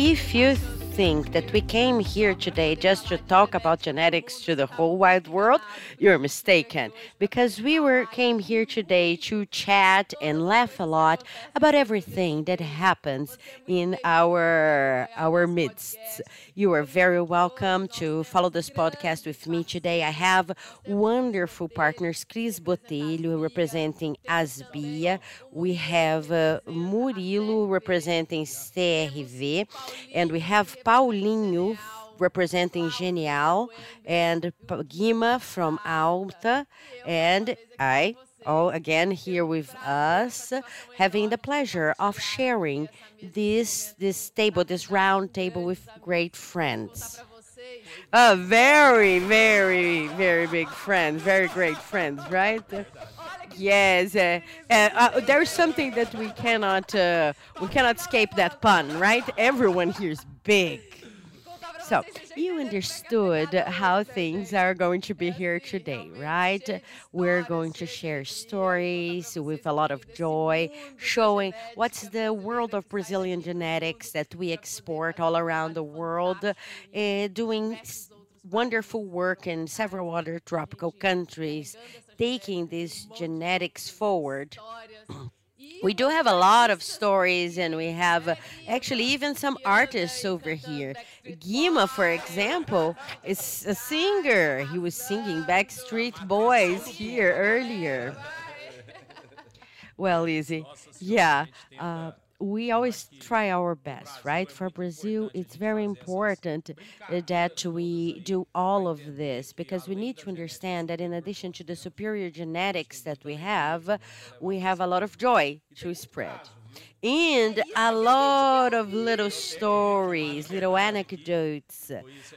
if you think that we came here today just to talk about genetics to the whole wide world, you're mistaken. Because we were came here today to chat and laugh a lot about everything that happens in our our midst. You are very welcome to follow this podcast with me today. I have wonderful partners, Cris Botelho representing Asbia. We have uh, Murilo representing CRV and we have Paulinho representing Genial and Guima from Alta. And I all again here with us having the pleasure of sharing this this table this round table with great friends. A very very very big friends very great friends right? Yes, uh, uh, uh, there's something that we cannot uh, we cannot escape that pun, right? Everyone here is big. So you understood how things are going to be here today, right? We're going to share stories with a lot of joy, showing what's the world of Brazilian genetics that we export all around the world, uh, doing wonderful work in several other tropical countries, taking these genetics forward. We do have a lot of stories, and we have uh, actually even some artists over here. Guima, for example, is a singer. He was singing Backstreet Boys here earlier. Well, Easy. Yeah. Uh, we always try our best, right? For Brazil, it's very important that we do all of this because we need to understand that in addition to the superior genetics that we have, we have a lot of joy to spread. And a lot of little stories, little anecdotes.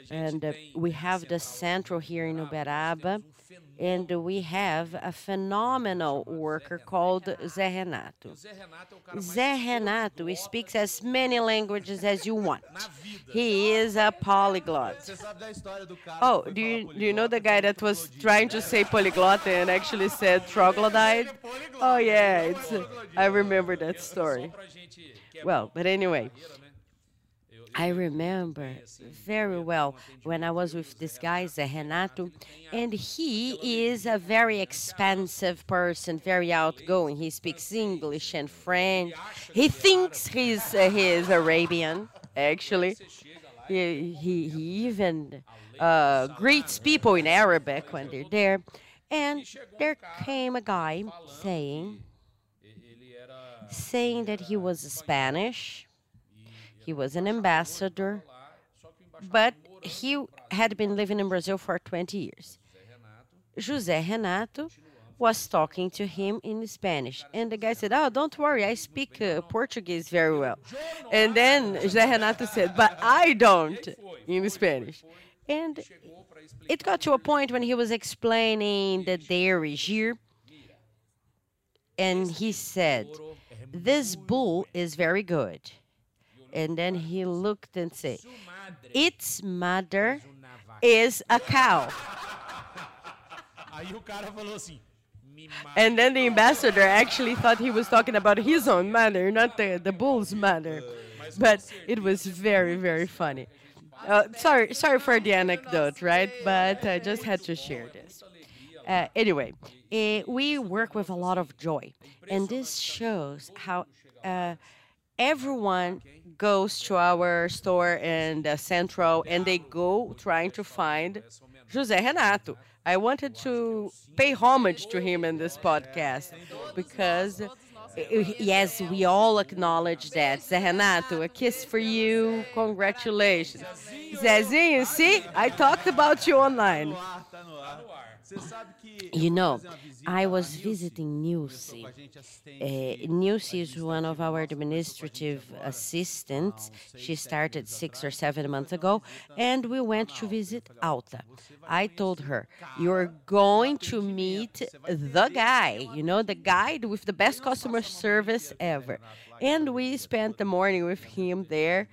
And uh, we have the central here in Uberaba and we have a phenomenal worker called Zé Renato. Zé Renato speaks as many languages as you want. He is a polyglot. Oh, do you, do you know the guy that was trying to say polyglot and actually said troglodyte? Oh, yeah, I remember that story. Well, but anyway, I remember very well when I was with this guy, Renato, and he is a very expansive person, very outgoing. He speaks English and French. He thinks he's uh, he is Arabian, actually. He, he, he even uh, greets people in Arabic when they're there. And there came a guy saying, saying that he was Spanish he was an ambassador, but he had been living in Brazil for 20 years. José Renato was talking to him in Spanish. And the guy said, Oh, don't worry, I speak uh, Portuguese very well. And then José Renato said, But I don't in Spanish. And it got to a point when he was explaining the dairy here, and he said, This bull is very good. And then he looked and said, Its mother is a cow. And then the ambassador actually thought he was talking about his own mother, not the, the bull's mother. But it was very, very funny. Uh, sorry, sorry for the anecdote, right? But I just had to share this. Uh, anyway, uh, we work with a lot of joy, and this shows how uh, everyone goes to our store in the central and they go trying to find José Renato. I wanted to pay homage to him in this podcast because yes, we all acknowledge that. Zé Renato, a kiss for you. Congratulations. Zezinho, see, I talked about you online. You know, I was visiting Nilce. Uh, Nilce is one of our administrative assistants. She started six or seven months ago, and we went to visit Alta. I told her, You're going to meet the guy, you know, the guy with the best customer service ever. And we spent the morning with him there,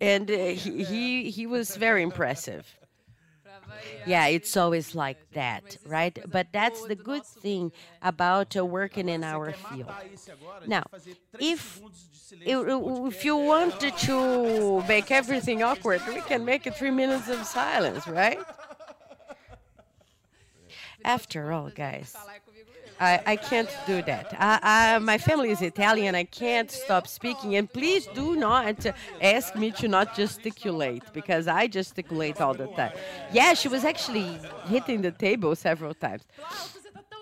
and uh, he, he, he was very impressive. Yeah, it's always like that, right? But that's the good thing about uh, working in our field. Now, if if you wanted to make everything awkward, we can make it three minutes of silence, right? After all, guys, I, I can't do that. I, I, my family is Italian. I can't stop speaking. And please do not ask me to not gesticulate because I gesticulate all the time. Yeah, she was actually hitting the table several times.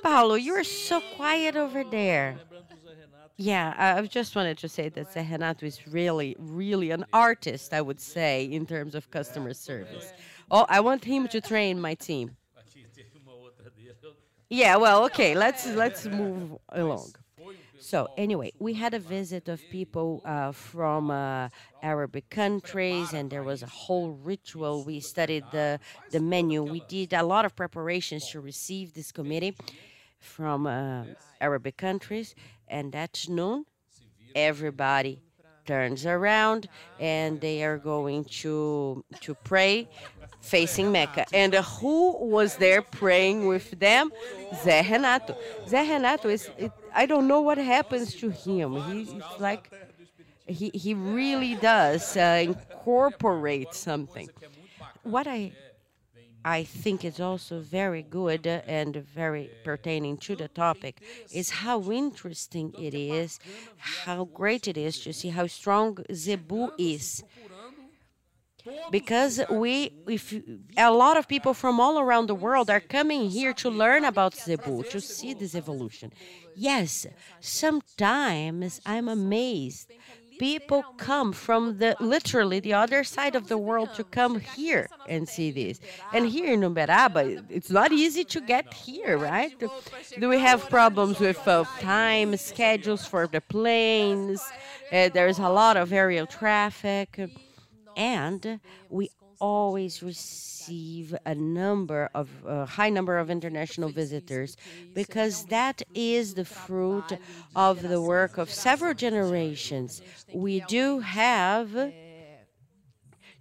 Paulo, you're so quiet over there. Yeah, I just wanted to say that Renato is really, really an artist, I would say, in terms of customer service. Oh, I want him to train my team. Yeah, well, okay, let's let's move along. So anyway, we had a visit of people uh, from uh, Arabic countries, and there was a whole ritual. We studied the the menu. We did a lot of preparations to receive this committee from uh, Arabic countries, and at noon, everybody turns around and they are going to to pray facing Mecca. And who was there praying with them? Zé Renato. Zé Renato is, it, I don't know what happens to him. He's like, he, he really does uh, incorporate something. What I I think is also very good and very pertaining to the topic is how interesting it is, how great it is to see how strong Zebu is because we if a lot of people from all around the world are coming here to learn about zebu to see this evolution. Yes sometimes i'm amazed. People come from the literally the other side of the world to come here and see this. And here in uberaba it's not easy to get here right? Do we have problems with uh, time schedules for the planes? Uh, there's a lot of aerial traffic and we always receive a number of a high number of international visitors because that is the fruit of the work of several generations. We do have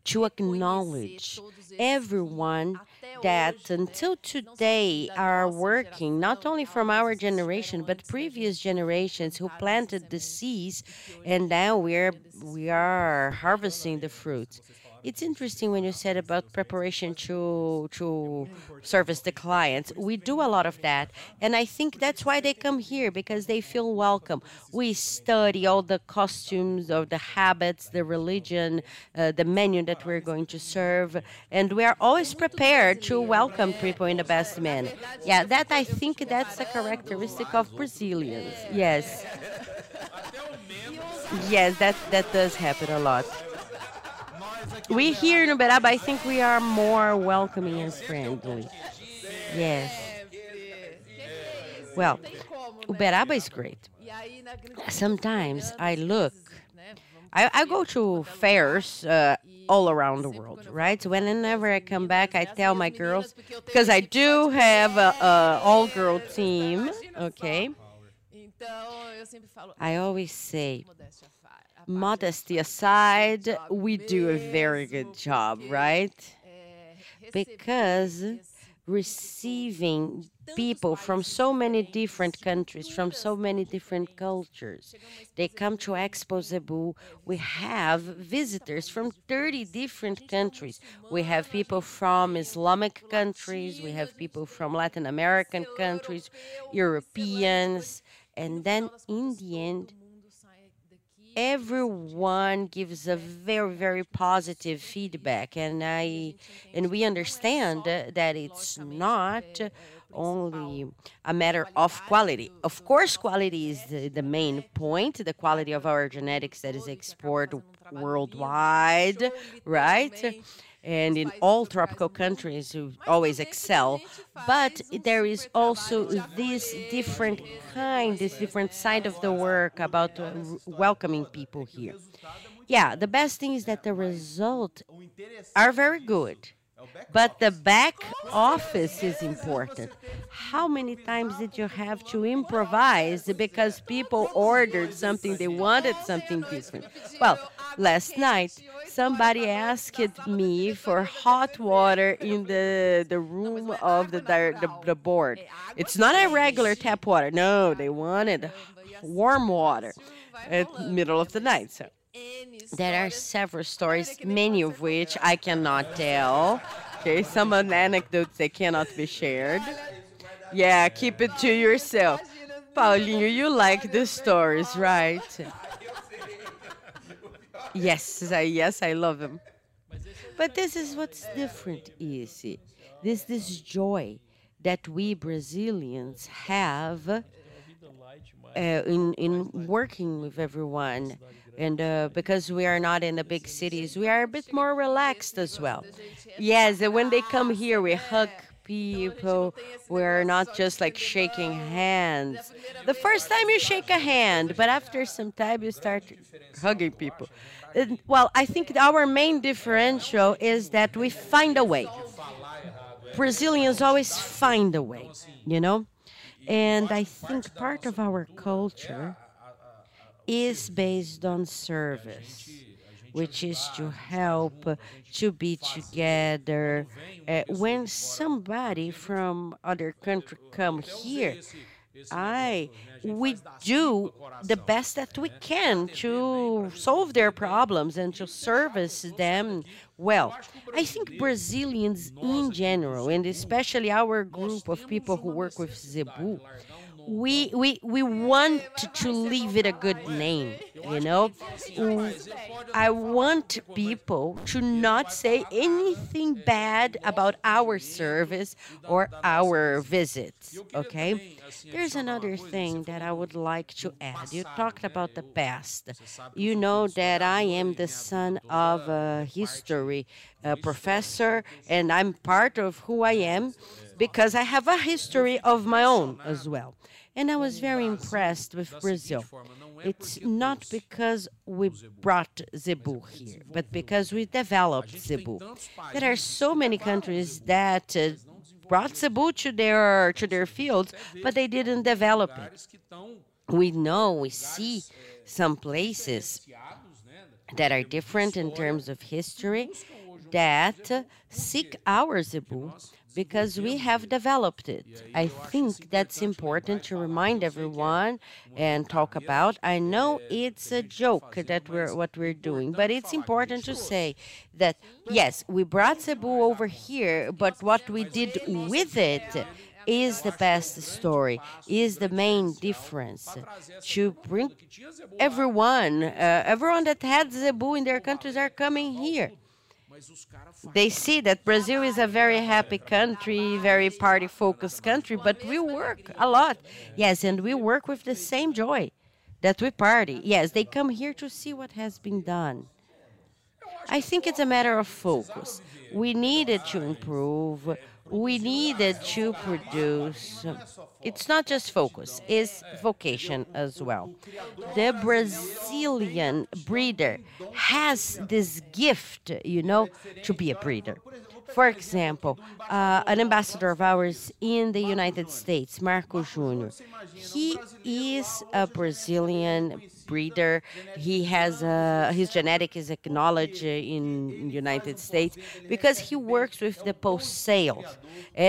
to acknowledge everyone that until today are working, not only from our generation, but previous generations who planted the seeds, and now we're, we are harvesting the fruits. It's interesting when you said about preparation to to service the clients. We do a lot of that, and I think that's why they come here because they feel welcome. We study all the costumes of the habits, the religion, uh, the menu that we're going to serve, and we are always prepared to welcome people in the best manner. Yeah, that I think that's a characteristic of Brazilians. Yes. Yes, that that does happen a lot. We here in Uberaba, I think we are more welcoming and friendly. Yes. Well, Uberaba is great. Sometimes I look, I, I go to fairs uh, all around the world, right? So whenever I come back, I tell my girls, because I do have a, a all-girl team, okay? I always say, modesty aside, we do a very good job, right? Because receiving people from so many different countries, from so many different cultures. They come to Expo Zebu. We have visitors from 30 different countries. We have people from Islamic countries, we have people from Latin American countries, Europeans, and then in the end, everyone gives a very very positive feedback. And i and we understand that it's not only a matter of quality. Of course quality is the, the main point the quality of our genetics that is exported worldwide right and in all tropical countries who always excel. But there is also this different kind, this different side of the work about uh, welcoming people here. Yeah, the best thing is that the results are very good. But the back office is important. How many times did you have to improvise because people ordered something, they wanted something different? Well, last night, somebody asked me for hot water in the, the room of the, the, the board. It's not a regular tap water. No, they wanted warm water at middle of the night. So there are several stories, many of which I cannot tell. Okay, some anecdotes that cannot be shared. Yeah, keep it to yourself. Paulinho, you like the stories, right? Yes, I, yes, I love them. But this is what's different, Easy. This this joy that we Brazilians have uh, in in working with everyone, and uh, because we are not in the big cities, we are a bit more relaxed as well. Yes, and when they come here, we hug people. We're not just like shaking hands. The first time you shake a hand, but after some time you start hugging people. And, well, I think our main differential is that we find a way. Brazilians always find a way, you know? And I think part of our culture is based on service, which is to help, to be together. Uh, when somebody from other country come here, I we do the best that we can to solve their problems and to service them well. I think Brazilians in general, and especially our group of people who work with Zebu, we we we want to leave it a good name you know? I want people to not say anything bad about our service or our visits okay? There's another thing that i would like to add. You talked about the past. You know that i am the son of a history a professor and i'm part of who i am because i have a history of my own as well and I was very impressed with Brazil. It's not because we brought Zebu here, but because we developed Zebu. There are so many countries that uh, brought Zebu to their to their fields, but they didn't develop it. We know, we see some places that are different in terms of history that seek our Zebu because we have developed it. I think that's important to remind everyone and talk about. I know it's a joke that we're what we're doing, but it's important to say that yes, we brought Zebu over here, but what we did with it is the best story, is the main difference to bring everyone, uh, everyone that had Zebu in their countries are coming here. They see that Brazil is a very happy country, very party focused country, but we work a lot. Yes, and we work with the same joy that we party. Yes, they come here to see what has been done. I think it's a matter of focus. We needed to improve we needed to produce it's not just focus it's vocation as well the brazilian breeder has this gift you know to be a breeder for example, uh, an ambassador of ours in the United States, Marco Jr., he is a Brazilian breeder. He has uh, his genetic is acknowledged in United States because he works with the post sales,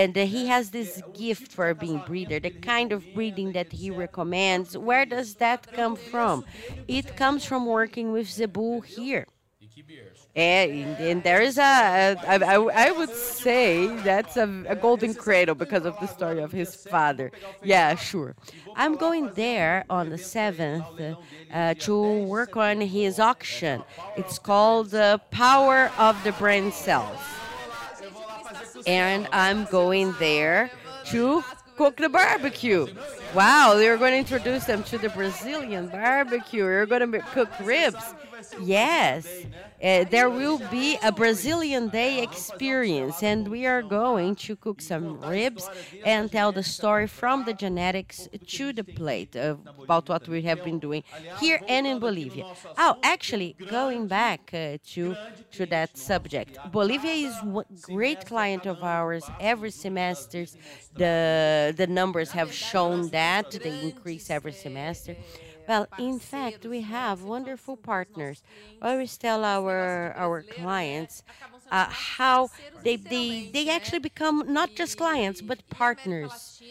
and uh, he has this gift for being breeder. The kind of breeding that he recommends. Where does that come from? It comes from working with Zebu here. And, and there is a, I, I, I would say that's a, a, golden cradle because of the story of his father. Yeah, sure. I'm going there on the 7th uh, to work on his auction. It's called The Power of the Brain Cells. And I'm going there to cook the barbecue. Wow, you're going to introduce them to the Brazilian barbecue. You're going to cook ribs. Yes, uh, there will be a Brazilian Day experience, and we are going to cook some ribs and tell the story from the genetics to the plate about what we have been doing here and in Bolivia. Oh, actually, going back uh, to to that subject, Bolivia is a great client of ours every semester. The the numbers have shown that they increase every semester. Well, in fact, we have wonderful partners. We always tell our our clients uh, how they, they they actually become not just clients but partners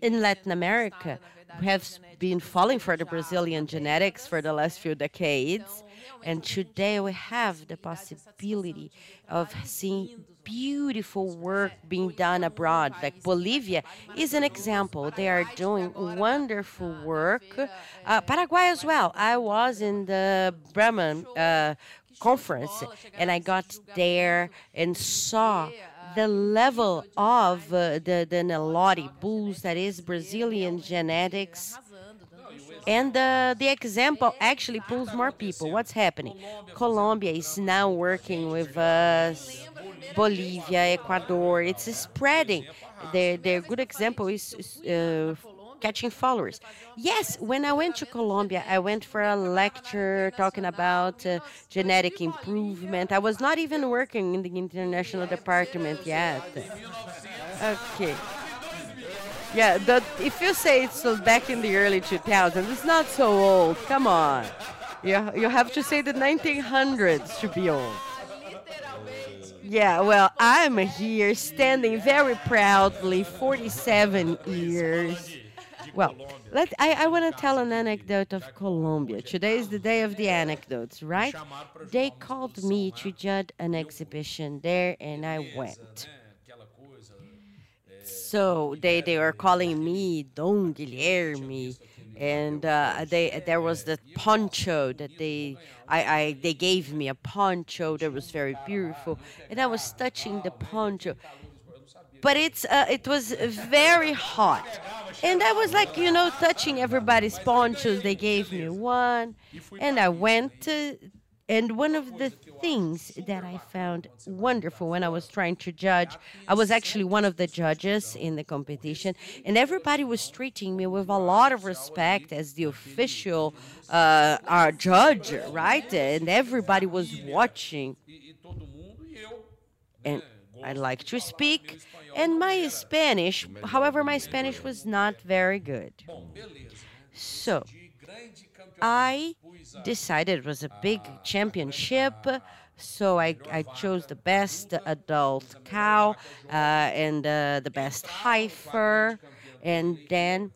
in Latin America. We have been falling for the Brazilian genetics for the last few decades, and today we have the possibility of seeing beautiful work being done abroad. Like Bolivia is an example. They are doing wonderful work. Uh, Paraguay as well. I was in the Bremen uh, conference and I got there and saw the level of uh, the, the Nelore bulls, that is Brazilian genetics. And uh, the example actually pulls more people. What's happening? Colombia is now working with us Bolivia, Ecuador. It's spreading. Their, their good example is, uh, catching followers. Yes, when I went to Colombia, I went for a lecture talking about uh, genetic improvement. I was not even working in the international department yet. Okay. Yeah, the, if you say it's back in the early 2000s, it's not so old. Come on. You, you have to say the 1900s to be old. Yeah, well, I'm here standing very proudly, 47 years. Well, let I, I want to tell an anecdote of Colombia. Today is the day of the anecdotes, right? They called me to judge an exhibition there, and I went. So they, they were calling me Don Guilherme and uh, they there was the poncho that they I, I they gave me a poncho that was very beautiful, and I was touching the poncho, but it's uh, it was very hot, and I was like you know touching everybody's ponchos. They gave me one, and I went to and one of the things that I found wonderful when I was trying to judge, I was actually one of the judges in the competition, and everybody was treating me with a lot of respect as the official uh, our judge, right? And everybody was watching. And I like to speak, and my Spanish, however, my Spanish was not very good. So, I decided it was a big championship. So I, I chose the best adult cow uh, and uh, the best heifer. And then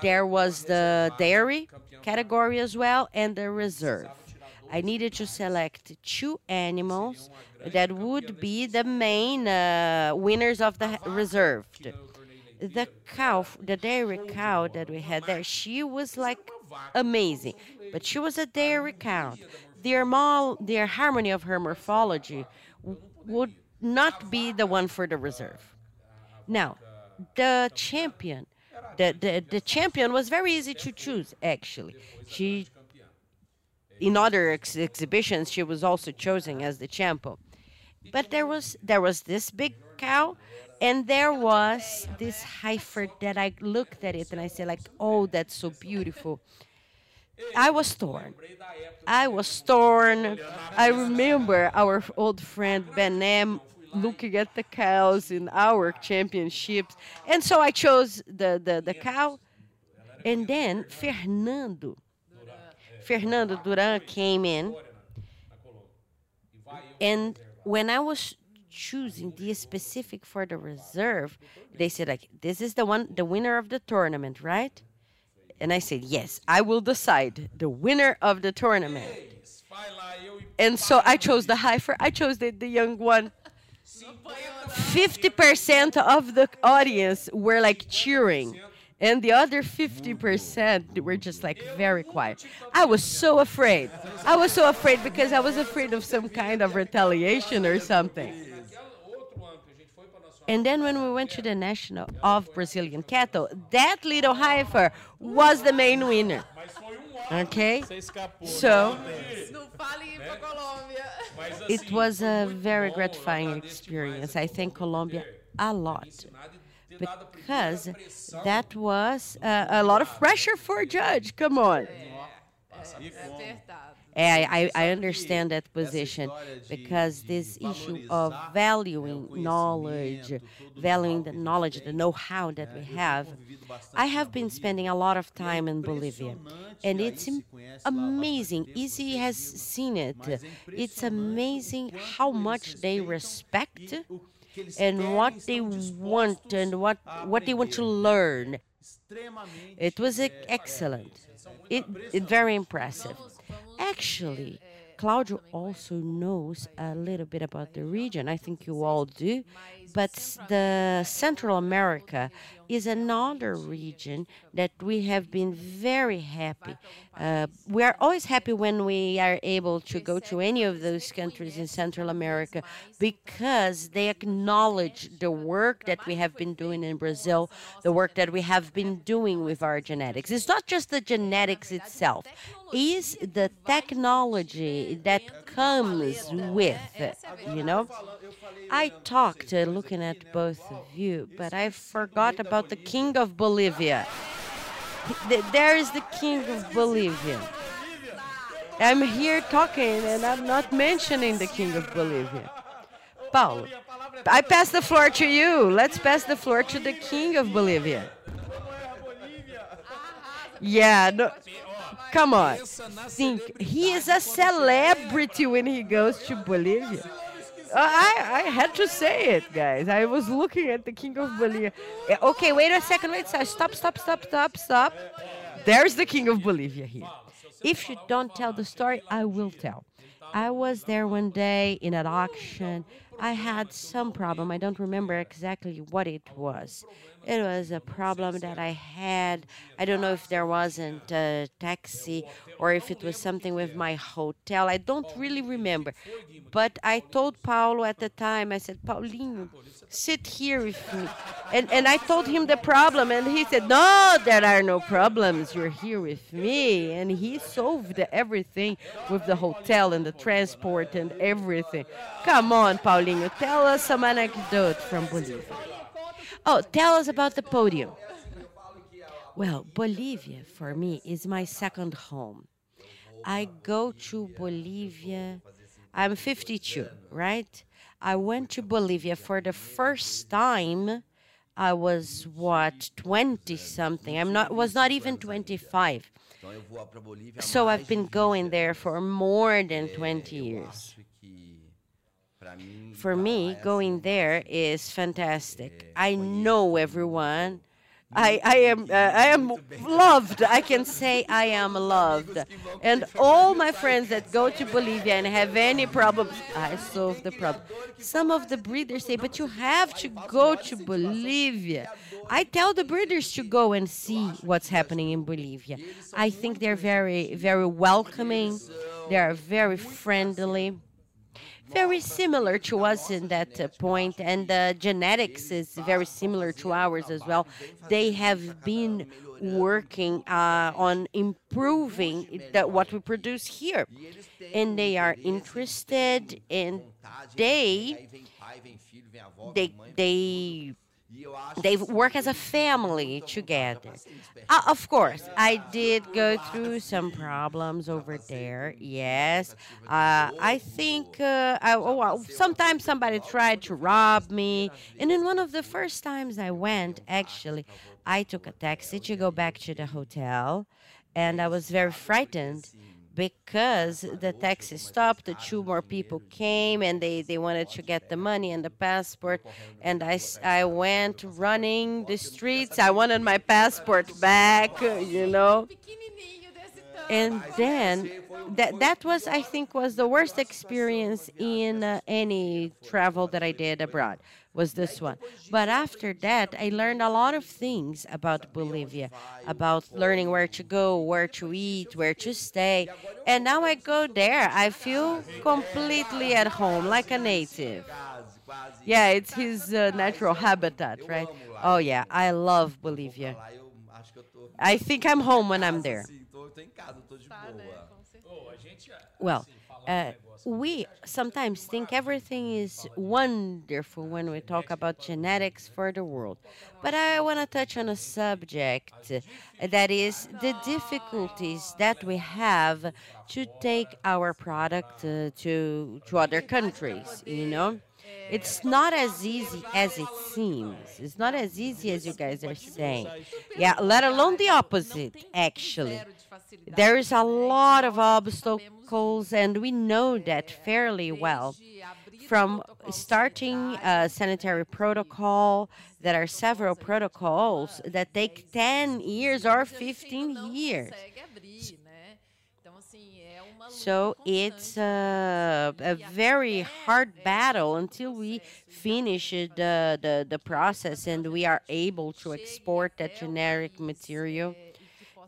there was the dairy category as well and the reserve. I needed to select two animals that would be the main uh, winners of the reserve. The cow, the dairy cow that we had there, she was like amazing. But she was a dairy cow. Their, mal, their harmony of her morphology would not be the one for the reserve. Now, the champion, the, the, the champion was very easy to choose, actually. She, in other ex exhibitions, she was also chosen as the champion. But there was there was this big cow, and there was this heifer that I looked at it and I said like, oh, that's so beautiful. I was torn. I was torn. I remember our old friend Ben Benem looking at the cows in our championships. And so I chose the, the, the cow. And then Fernando, Fernando Duran came in. And when I was choosing the specific for the reserve, they said like, this is the one, the winner of the tournament, right? And I said, Yes, I will decide the winner of the tournament. And so I chose the heifer, I chose the, the young one. 50% of the audience were like cheering, and the other 50% were just like very quiet. I was so afraid. I was so afraid because I was afraid of some kind of retaliation or something. And then when we went to the national of Brazilian cattle, that little heifer was the main winner. Okay? So it was a very gratifying experience. I thank Colombia a lot because that was uh, a lot of pressure for a judge. Come on. I, I, understand that position because this issue of valuing knowledge, valuing the knowledge, the know how that we have. I have been spending a lot of time in Bolivia, and it's amazing. Izzy has seen it. It's amazing how much they respect and what they want and what, what they want to learn. It was excellent. It, it very impressive. Actually, Claudio also knows a little bit about the region. I think you all do. But the Central America is another region that we have been very happy. Uh, we are always happy when we are able to go to any of those countries in Central America because they acknowledge the work that we have been doing in Brazil, the work that we have been doing with our genetics. It's not just the genetics itself, is the technology that comes with, you know. I talked uh, looking at both of you, but I forgot about the king of Bolivia. There is the king of Bolivia. I'm here talking and I'm not mentioning the king of Bolivia. Paulo, I pass the floor to you. Let's pass the floor to the king of Bolivia. Yeah, no, come on. Think he is a celebrity when he goes to Bolivia. Uh, I, I had to say it, guys. I was looking at the King of Bolivia. Uh, okay, wait a second. Wait, stop, stop, stop, stop, stop. There's the King of Bolivia here. If you don't tell the story, I will tell. I was there one day in an auction. I had some problem. I don't remember exactly what it was. It was a problem that I had. I don't know if there wasn't a taxi or if it was something with my hotel. I don't really remember. But I told Paulo at the time, I said, Paulinho, sit here with me. And, and I told him the problem, and he said, No, there are no problems. You're here with me. And he solved everything with the hotel and the transport and everything. Come on, Paulinho, tell us some anecdote from Bolivia. Oh, tell us about the podium. Well, Bolivia for me is my second home. I go to Bolivia. I'm 52, right? I went to Bolivia for the first time. I was what 20 something. I'm not was not even 25. So I've been going there for more than 20 years. For me, going there is fantastic. I know everyone. I, I am uh, I am loved. I can say I am loved. And all my friends that go to Bolivia and have any problems, I solve the problem. Some of the breeders say, but you have to go to Bolivia. I tell the breeders to go and see what's happening in Bolivia. I think they're very, very welcoming. They are very friendly very similar to us in that uh, point, and the genetics is very similar to ours as well. They have been working uh, on improving the, what we produce here, and they are interested, and they they they they work as a family together. Uh, of course, I did go through some problems over there. Yes, uh, I think uh, I, oh, sometimes somebody tried to rob me, and in one of the first times I went, actually, I took a taxi to go back to the hotel, and I was very frightened because the taxi stopped, the two more people came and they, they wanted to get the money and the passport. And I, I went running the streets. I wanted my passport back, you know. And then that, that was, I think, was the worst experience in uh, any travel that I did abroad was this one. But after that, I learned a lot of things about Bolivia, about learning where to go, where to eat, where to stay. And now I go there, I feel completely at home, like a native. Yeah, it's his uh, natural habitat, right? Oh yeah, I love Bolivia. I think I'm home when I'm there. Well, uh, we sometimes think everything is wonderful when we talk about genetics for the world. But I want to touch on a subject that is the difficulties that we have to take our product uh, to, to other countries, you know? It's not as easy as it seems. It's not as easy as you guys are saying. Yeah, let alone the opposite, actually. There is a lot of and we know that fairly well. From starting a sanitary protocol, there are several protocols that take 10 years or 15 years. So it's a, a, very hard battle until we finish the, the, the process and we are able to export that generic material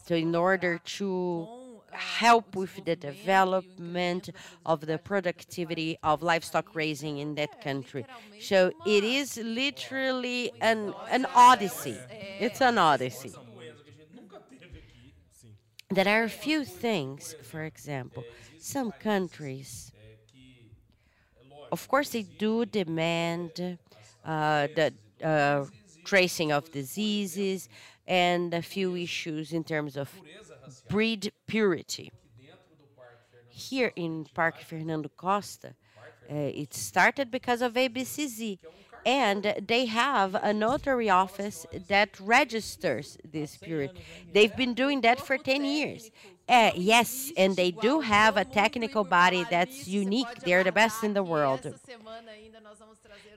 so in order to help with the development of the productivity of livestock raising in that country. So it is literally an, an odyssey. It's an odyssey. There are a few things, for example, some countries, of course, they do demand uh, the uh, tracing of diseases, and a few issues in terms of breed purity. Here in Parque Fernando Costa, uh, it started because of ABCZ, and they have a notary office that registers this purity. They've been doing that for 10 years. Uh, yes, and they do have a technical body that's unique. They're the best in the world.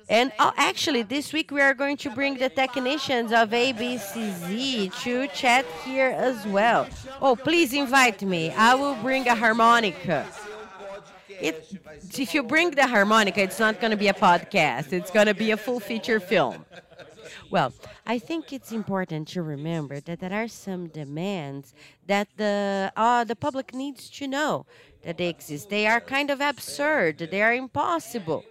And oh, actually, this week we are going to bring the technicians of ABCZ to chat here as well. Oh, please invite me. I will bring a harmonica. It, if you bring the harmonica, it's not going to be a podcast. It's going to be a full feature film. Well, I think it's important to remember that there are some demands that the uh, the public needs to know that they exist. They are kind of absurd. They are impossible.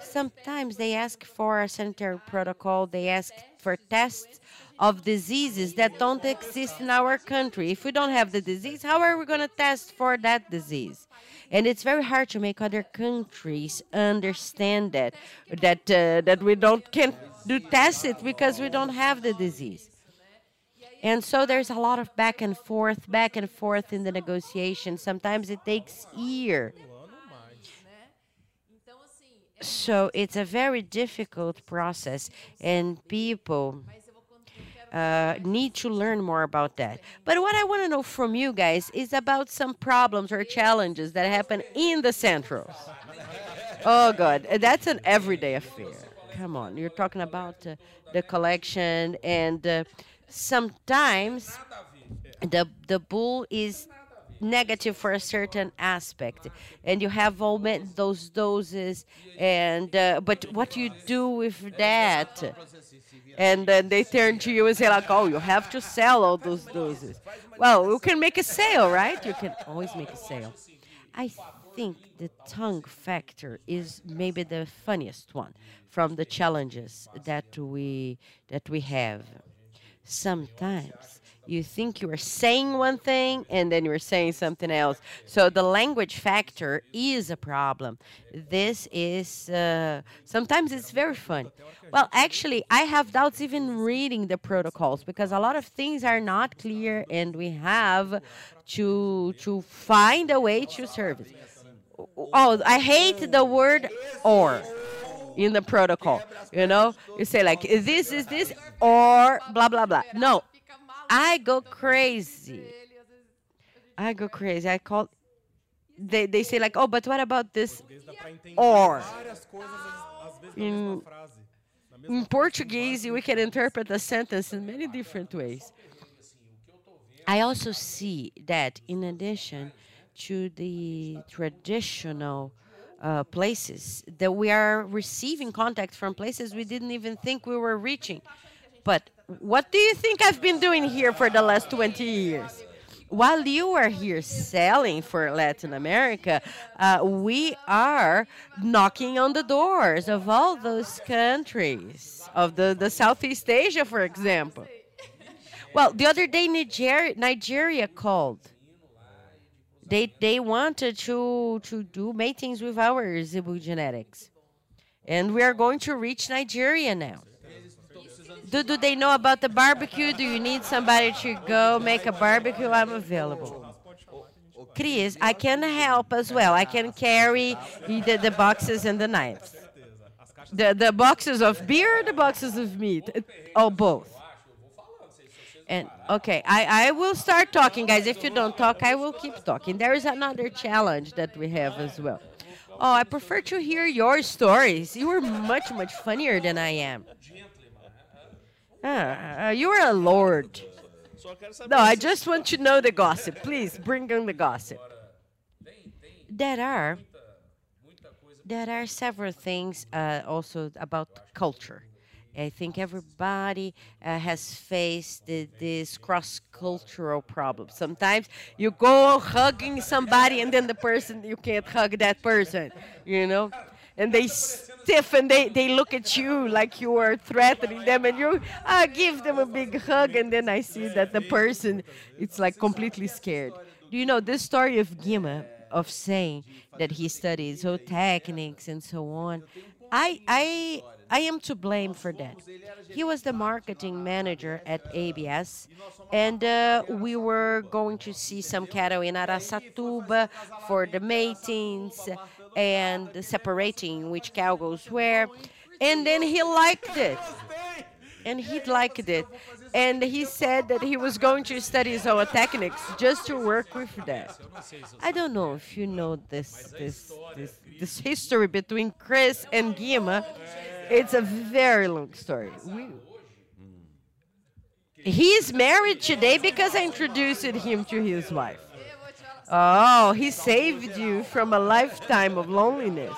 Sometimes they ask for a sanitary protocol. They ask for tests of diseases that don't exist in our country. If we don't have the disease, how are we going to test for that disease? And it's very hard to make other countries understand that that uh, that we don't can't do test it because we don't have the disease. And so there's a lot of back and forth, back and forth in the negotiation. Sometimes it takes year. So it's a very difficult process, and people uh, need to learn more about that. But what I want to know from you guys is about some problems or challenges that happen in the centros. Oh, God, that's an everyday affair. Come on, you're talking about uh, the collection, and uh, sometimes the the bull is negative for a certain aspect. And you have all those doses and uh, but what you do with that? And then they turn to you and say like oh you have to sell all those doses. Well you can make a sale right? You can always make a sale. I think the tongue factor is maybe the funniest one from the challenges that we that we have sometimes you think you are saying one thing and then you're saying something else. So the language factor is a problem. This is uh, sometimes it's very fun. Well, actually, I have doubts even reading the protocols because a lot of things are not clear, and we have to to find a way to service. Oh, I hate the word or in the protocol. You know, you say like is this is this or blah blah blah. No, I go crazy. I go crazy. I call. They they say like, oh, but what about this or? In, in Portuguese, we can interpret a sentence in many different ways. I also see that in addition to the traditional uh, places, that we are receiving contact from places we didn't even think we were reaching. But what do you think I've been doing here for the last 20 years? while you are here selling for Latin America, uh, we are knocking on the doors of all those countries of the, the Southeast Asia, for example. Well, the other day Nigeria, Nigeria called. They they wanted to to do matings with our Zebu genetics, and we are going to reach Nigeria now. Do, do they know about the barbecue? Do you need somebody to go make a barbecue? I'm available. Chris, I can help as well. I can carry the, the boxes and the knives. The, the boxes of beer, the boxes of meat, or both. And okay, I, I will start talking, guys. If you don't talk, I will keep talking. There is another challenge that we have as well. Oh, I prefer to hear your stories. You are much, much funnier than I am. Ah, uh, you are a lord. No, I just want to know the gossip. Please bring on the gossip. There are there are several things uh, also about culture. I think everybody uh, has faced the, this cross-cultural problem. Sometimes you go hugging somebody, and then the person you can't hug that person, you know, and they stiff and they, they look at you like you are threatening them, and you uh, give them a big hug, and then I see that the person it's like completely scared. Do you know this story of Guima? Of saying that he studies zootechnics and so on. I I I am to blame for that. He was the marketing manager at ABS, and uh, we were going to see some cattle in Araçatuba for the matings and separating which cow goes where. And then he liked it. And he liked it. And he said that he was going to study zootechnics just to work with that. I don't know if you know this this this, this history between Chris and Guima. It's a very long story. We, He's married today because I introduced him to his wife. Oh, he saved you from a lifetime of loneliness.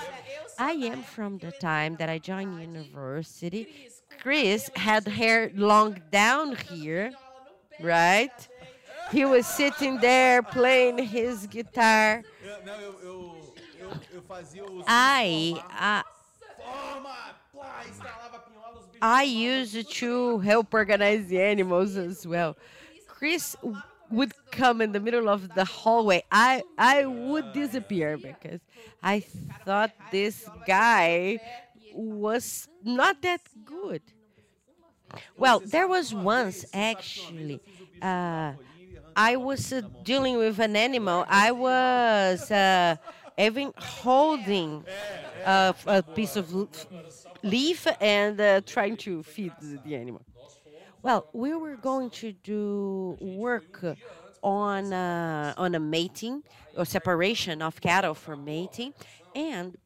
I am from the time that I joined university. Chris had hair long down here, right? He was sitting there playing his guitar. I, I I used to help organize the animals as well. Chris would come in the middle of the hallway. I I would disappear because I thought this guy was not that good. Well, there was once actually. Uh, I was uh, dealing with an animal. I was uh, even holding a piece of leaf and uh, trying to feed the animal. Well, we were going to do work on uh, on a mating or separation of cattle for mating, and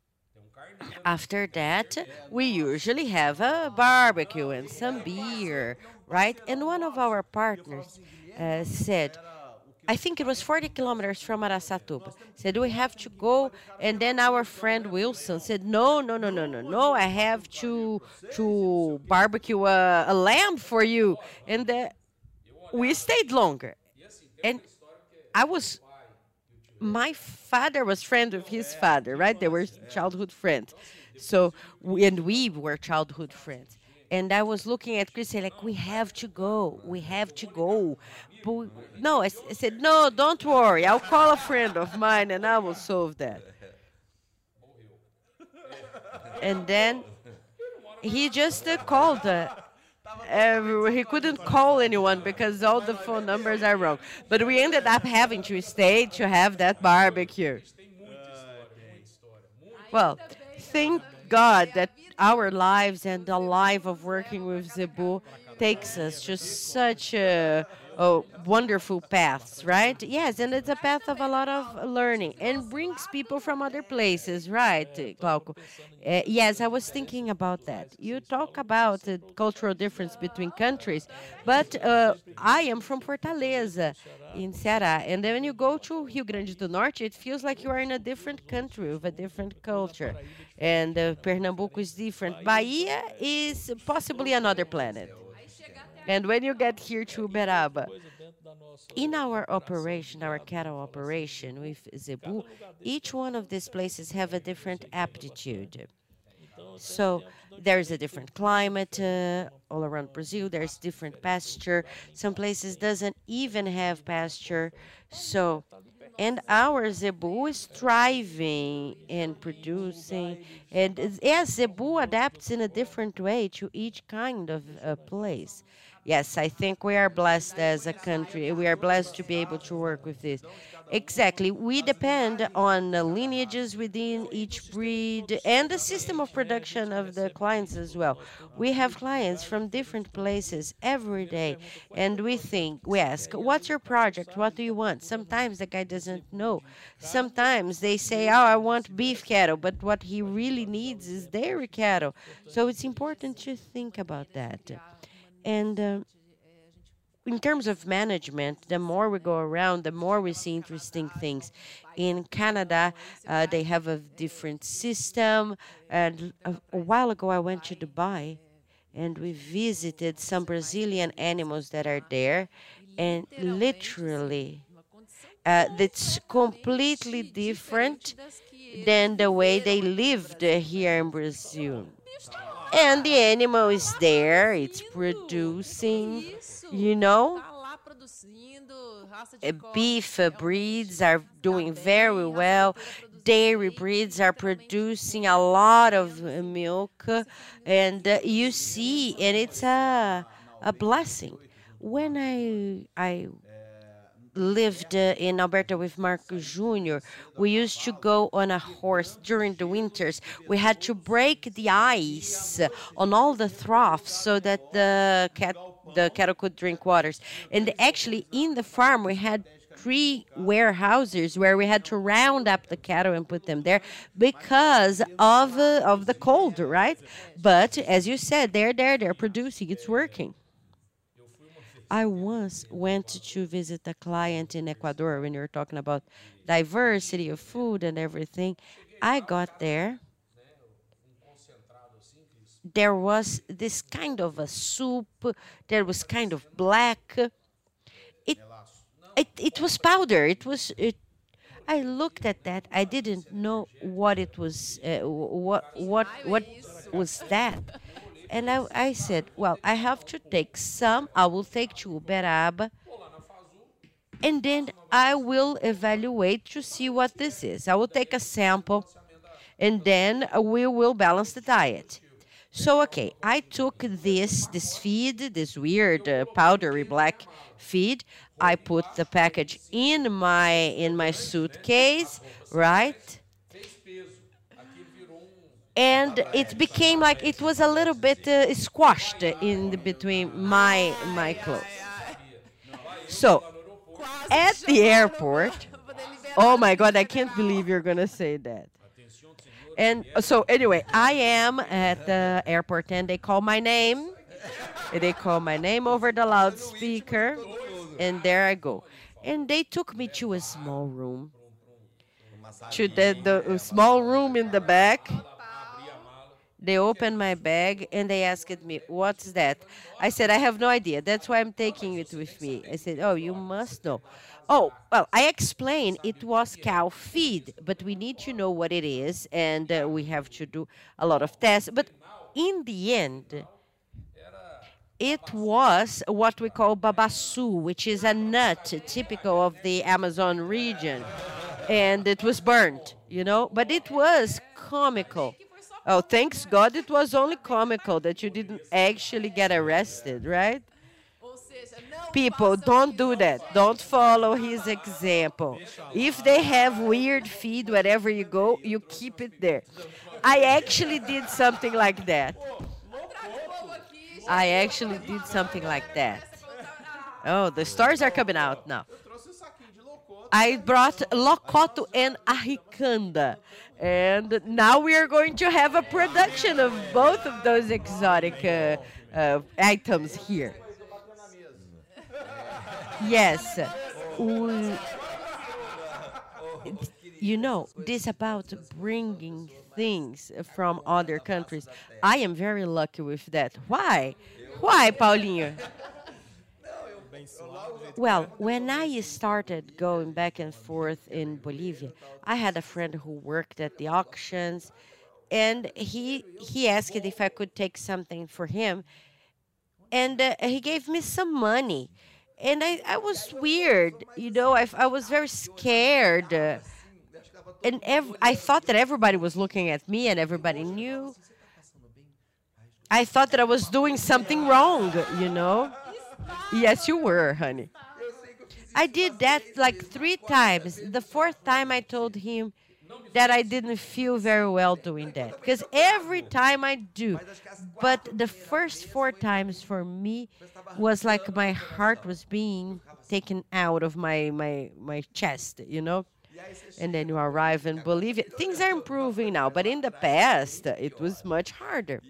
after that, we usually have a barbecue and some beer, right? And one of our partners uh, said, I think it was 40 kilometers from Araçatuba. Said we have to go, and then our friend Wilson said, "No, no, no, no, no, no. I have to to barbecue a, a lamb for you." And we stayed longer, and I was. My father was friend of his father, right? They were childhood friends, so and we were childhood friends. And I was looking at Chris, like, we have to go, we have to go. But we, no, I, I, said, no, don't worry. I'll call a friend of mine and I will solve that. And then he just uh, called. Uh, everywhere. He couldn't call anyone because all the phone numbers are wrong. But we ended up having to stay to have that barbecue. Well, thank God that our lives and the life of working with Zebu takes us to such a oh, wonderful paths, right? Yes, and it's a path of a lot of learning and brings people from other places, right, Glauco? Uh, yes, I was thinking about that. You talk about the cultural difference between countries, but uh, I am from Fortaleza in Ceará, and then when you go to Rio Grande do Norte, it feels like you are in a different country with a different culture. And uh, Pernambuco is different. Bahia is possibly another planet. And when you get here to Uberaba, in our operation, our cattle operation with Zebu, each one of these places have a different aptitude. So there's a different climate uh, all around Brazil. There's different pasture. Some places doesn't even have pasture. So, and our zebu is thriving and producing. And yes, zebu adapts in a different way to each kind of uh, place. Yes, I think we are blessed as a country. We are blessed to be able to work with this. Exactly. We depend on the lineages within each breed and the system of production of the clients as well. We have clients from different places every day, and we think, we ask, What's your project? What do you want? Sometimes the guy doesn't know. Sometimes they say, Oh, I want beef cattle, but what he really needs is dairy cattle. So it's important to think about that. And uh, in terms of management, the more we go around, the more we see interesting things. In Canada, uh, they have a different system. And a, a, while ago, I went to Dubai and we visited some Brazilian animals that are there. And literally, uh, it's completely different than the way they lived here in Brazil and the animal is there, it's producing, you know. Uh, beef uh, breeds are doing very well. Dairy breeds are producing a lot of uh, milk, and uh, you see, and it's a a blessing. When I I lived uh, in Alberta with Marco Jr., we used to go on a horse during the winters. We had to break the ice on all the troughs so that the cat the cattle could drink waters. And actually, in the farm, we had three warehouses where we had to round up the cattle and put them there because of uh, of the cold, right? But as you said, they're there, they're producing, it's working. I once went to visit a client in Ecuador when you were talking about diversity of food and everything. I got there. There was this kind of a soup that was kind of black. It, it, it was powder. It was it, I looked at that. I didn't know what it was. Uh, what what what was that? And I, I said, well, I have to take some. I will take to Uberaba. And then I will evaluate to see what this is. I will take a sample and then we will balance the diet. So, okay, I took this, this feed, this weird uh, powdery black feed. I put the package in my in my suitcase, right? And it became like it was a little bit uh, squashed in between my my clothes. So at the airport, oh my God, I can't believe you're gonna say that. And so anyway, I am at the airport and they call my name. They call my name over the loudspeaker, and there I go. And they took me to a small room, to the, the small room in the back they opened my bag and they asked me, What's that? I said, I have no idea. That's why I'm taking it with me. I said, Oh, you must know. Oh, well, I explained it was cow feed, but we need to know what it is and uh, we have to do a lot of tests. But in the end, it was what we call babaçu, which is a nut typical of the Amazon region. And it was burnt, you know, but it was comical Oh, thanks God it was only comical that you didn't actually get arrested, right? People, don't do that. Don't follow his example. If they have weird feed wherever you go, you keep it there. I actually did something like that. I actually did something like that. Oh, the stars are coming out now. I brought Locoto and Aricanda. And now we are going to have a production of both of those exotic uh, uh, items here. Yes. you know, this about bringing things from other countries. I am very lucky with that. Why? Why, Paulinho? Well, when I started going back and forth in Bolivia, I had a friend who worked at the auctions, and he he asked if I could take something for him, and uh, he gave me some money, and I, I was weird, you know, I, I was very scared, uh, and ev- I thought that everybody was looking at me and everybody knew. I thought that I was doing something wrong, you know. Yes, you were, honey. I did that like three times. The fourth time I told him that I didn't feel very well doing that because every time I do, but the first four times for me was like my heart was being taken out of my my my chest, you know. And then you arrive in Bolivia. Things are improving now, but in the past it was much harder.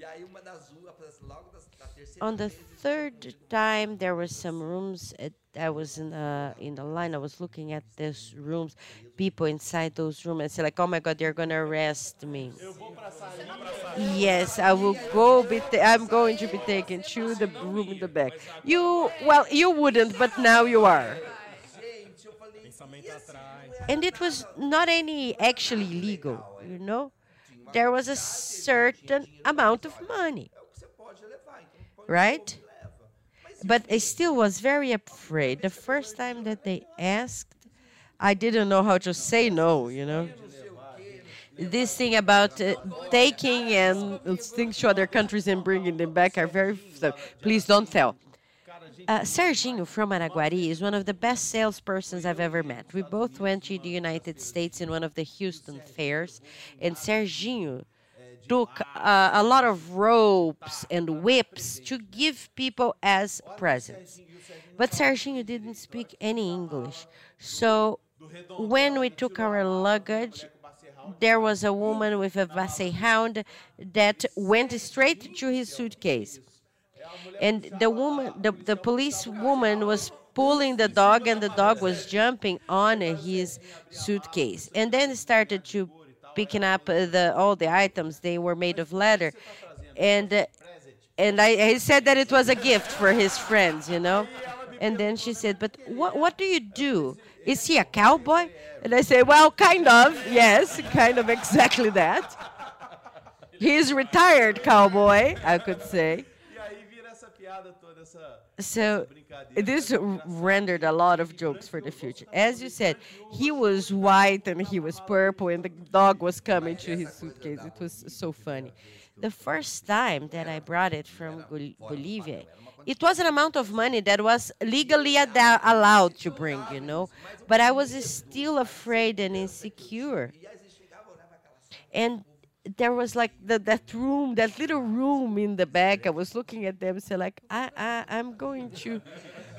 On the third time, there were some rooms. I was in the in the line. I was looking at these rooms, people inside those rooms, and say like, "Oh my God, they're gonna arrest me." Yes, I will go. Be I'm going to be taken to the room in the back. You, well, you wouldn't, but now you are. And it was not any actually legal, you know. There was a certain amount of money, right? But I still was very afraid. The first time that they asked, I didn't know how to say no, you know. This thing about uh, taking and things to other countries and bringing them back are very. So please don't tell. Uh, Serginho from Araguari is one of the best salespersons I've ever met. We both went to the United States in one of the Houston fairs, and Serginho took uh, a lot of ropes and whips to give people as presents. But Serginho didn't speak any English. So when we took our luggage, there was a woman with a Basset hound that went straight to his suitcase. And the woman, the, the police woman was pulling the dog and the dog was jumping on his suitcase and then started to picking up the all the items they were made of leather. And and I, I said that it was a gift for his friends you know? And then she said but what what do you do? Is he a cowboy? And i said well kind of yes kind of exactly that. He's retired cowboy i could say so this rendered a lot of jokes for the future. As you said, he was white and he was purple, and the dog was coming to his suitcase. It was so funny. The first time that I brought it from Bolivia, it. Was an amount of money that was legally ad- allowed to bring, you know, but I was still afraid and insecure. And there was like the, that room, that little room in the back. I was looking at them, say like, I, I, I'm going to,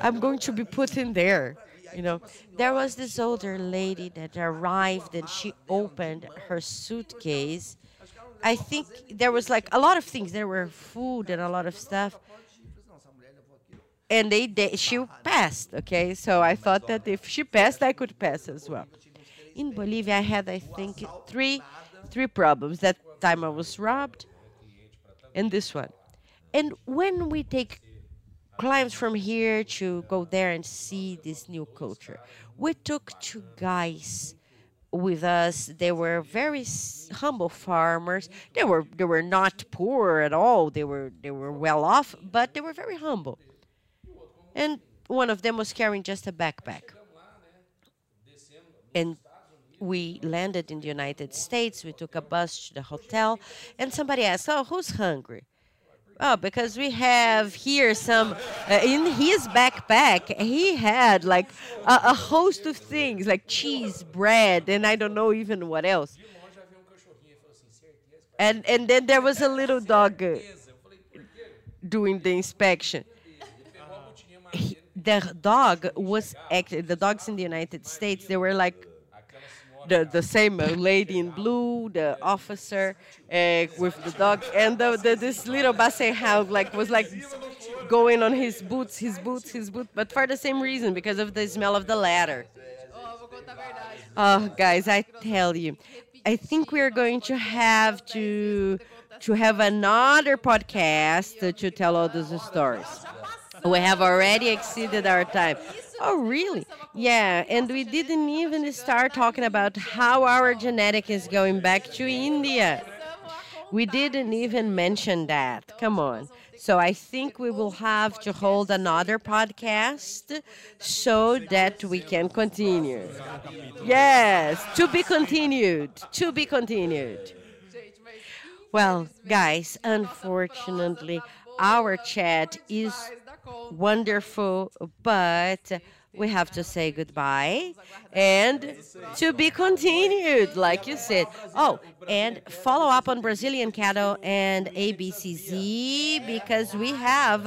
I'm going to be put in there. You know, there was this older lady that arrived and she opened her suitcase. I think there was like a lot of things. There were food and a lot of stuff. And they, they she passed, okay? So I thought that if she passed, I could pass as well. In Bolivia, I had, I think, three three problems. That time I was robbed, and this one. And when we take clients from here to go there and see this new culture, we took two guys with us. They were very humble farmers. They were they were not poor at all. They were they were well off, but they were very humble. And one of them was carrying just a backpack. And we landed in the United States. We took a bus to the hotel, and somebody asked, "Oh, who's hungry?" Oh, because we have here some uh, in his backpack. He had like a, a, host of things, like cheese, bread, and I don't know even what else. And and then there was a little dog uh, doing the inspection. He, the dog was actually the dogs in the United States. They were like the, the same lady in blue, the officer uh, with the dog, and the, the, this little Basset hound like was like going on his boots, his boots, his boots, but for the same reason because of the smell of the ladder. Oh, guys, I tell you, I think we're going to have to to have another podcast to, to tell all those stories. We have already exceeded our time. Oh, really? Yeah, and we didn't even start talking about how our genetic is going back to India. We didn't even mention that. Come on. So I think we will have to hold another podcast so that we can continue. Yes, to be continued. To be continued. Well, guys, unfortunately, our chat is wonderful, but we have to say goodbye and to be continued, like you said. Oh, and follow up on Brazilian cattle and ABCZ because we have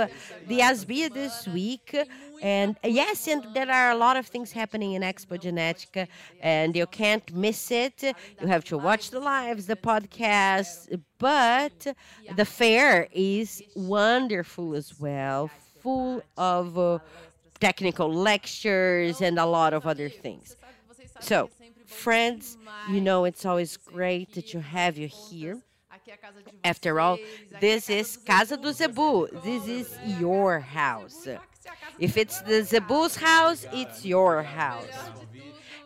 the ASBIA this week. And yes, and there are a lot of things happening in Expo Genetica, and you can't miss it. You have to watch the lives, the podcast, but the fair is wonderful as well, full of. Uh, technical lectures and a lot of other things. So, friends, you know it's always great to have you here. After all, this is Casa do Zebu. This is your house. If it's the Zebu's house, it's your house.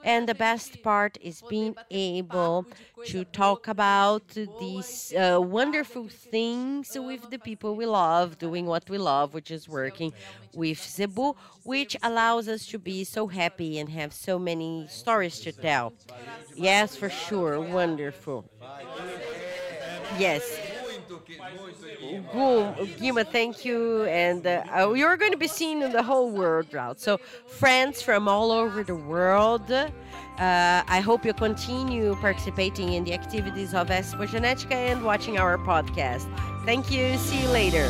And the best part is being able to talk about these uh, wonderful things with the people we love, doing what we love, which is working with Zebu, which allows us to be so happy and have so many stories to tell. Yes, for sure. Wonderful. Yes. Guima, thank you. And uh, you're going to be seen in the whole world route. So, friends from all over the world, uh, I hope you continue participating in the activities of Expo Genetica and watching our podcast. Thank you. See you later.